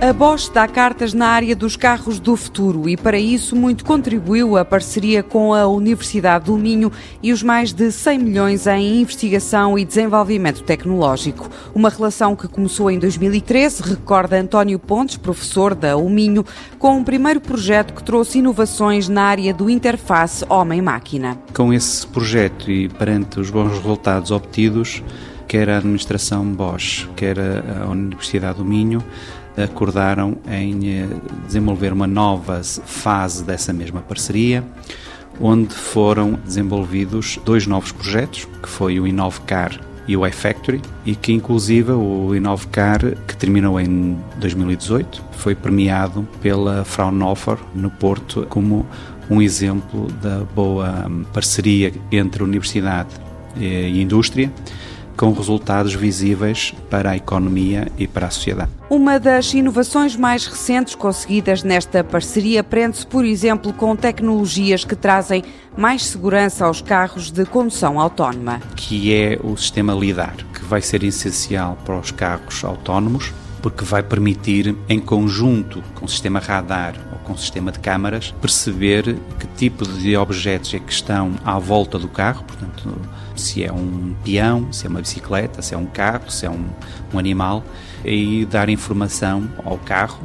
A Bosch dá cartas na área dos carros do futuro e, para isso, muito contribuiu a parceria com a Universidade do Minho e os mais de 100 milhões em investigação e desenvolvimento tecnológico. Uma relação que começou em 2013, recorda António Pontes, professor da Uminho, com um primeiro projeto que trouxe inovações na área do interface homem-máquina. Com esse projeto e perante os bons resultados obtidos, quer a administração Bosch, quer a Universidade do Minho, acordaram em eh, desenvolver uma nova fase dessa mesma parceria, onde foram desenvolvidos dois novos projetos, que foi o Inovcar e o iFactory, e que inclusive o Inovcar, que terminou em 2018, foi premiado pela Fraunhofer no Porto como um exemplo da boa hum, parceria entre universidade e indústria com resultados visíveis para a economia e para a sociedade. Uma das inovações mais recentes conseguidas nesta parceria prende-se, por exemplo, com tecnologias que trazem mais segurança aos carros de condução autónoma. Que é o sistema LIDAR, que vai ser essencial para os carros autónomos, porque vai permitir, em conjunto com o sistema radar com o sistema de câmaras, perceber que tipo de objetos é que estão à volta do carro, portanto, se é um peão, se é uma bicicleta, se é um carro, se é um, um animal, e dar informação ao carro,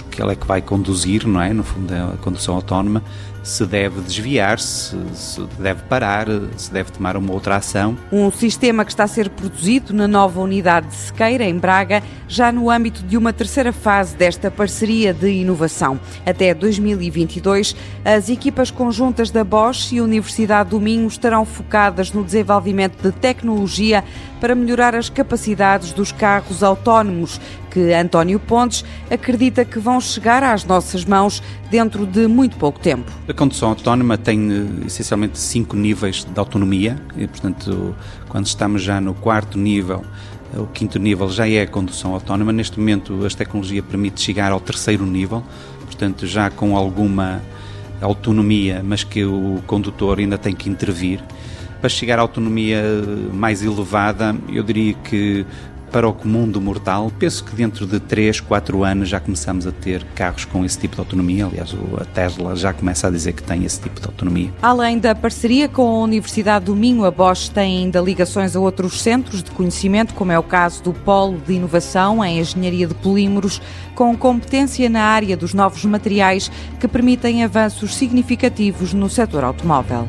porque ele é que vai conduzir, não é? No fundo, é a condução autónoma, se deve desviar, se, se, deve parar, se deve tomar uma outra ação. Um sistema que está a ser produzido na nova unidade de Sequeira, em Braga, já no âmbito de uma terceira fase desta parceria de inovação. Até 2022, as equipas conjuntas da Bosch e Universidade do Minho estarão focadas no desenvolvimento de tecnologia para melhorar as capacidades dos carros autónomos, que António Pontes acredita que vão chegar às nossas mãos dentro de muito pouco tempo. A condução autónoma tem eh, essencialmente cinco níveis de autonomia, e, portanto, quando estamos já no quarto nível, o quinto nível já é a condução autónoma. Neste momento, a tecnologia permite chegar ao terceiro nível, portanto, já com alguma autonomia, mas que o condutor ainda tem que intervir. Para chegar à autonomia mais elevada, eu diria que para o comum do mortal, penso que dentro de 3, 4 anos já começamos a ter carros com esse tipo de autonomia. Aliás, a Tesla já começa a dizer que tem esse tipo de autonomia. Além da parceria com a Universidade do Minho, a Bosch tem ainda ligações a outros centros de conhecimento, como é o caso do Polo de Inovação em Engenharia de Polímeros, com competência na área dos novos materiais que permitem avanços significativos no setor automóvel.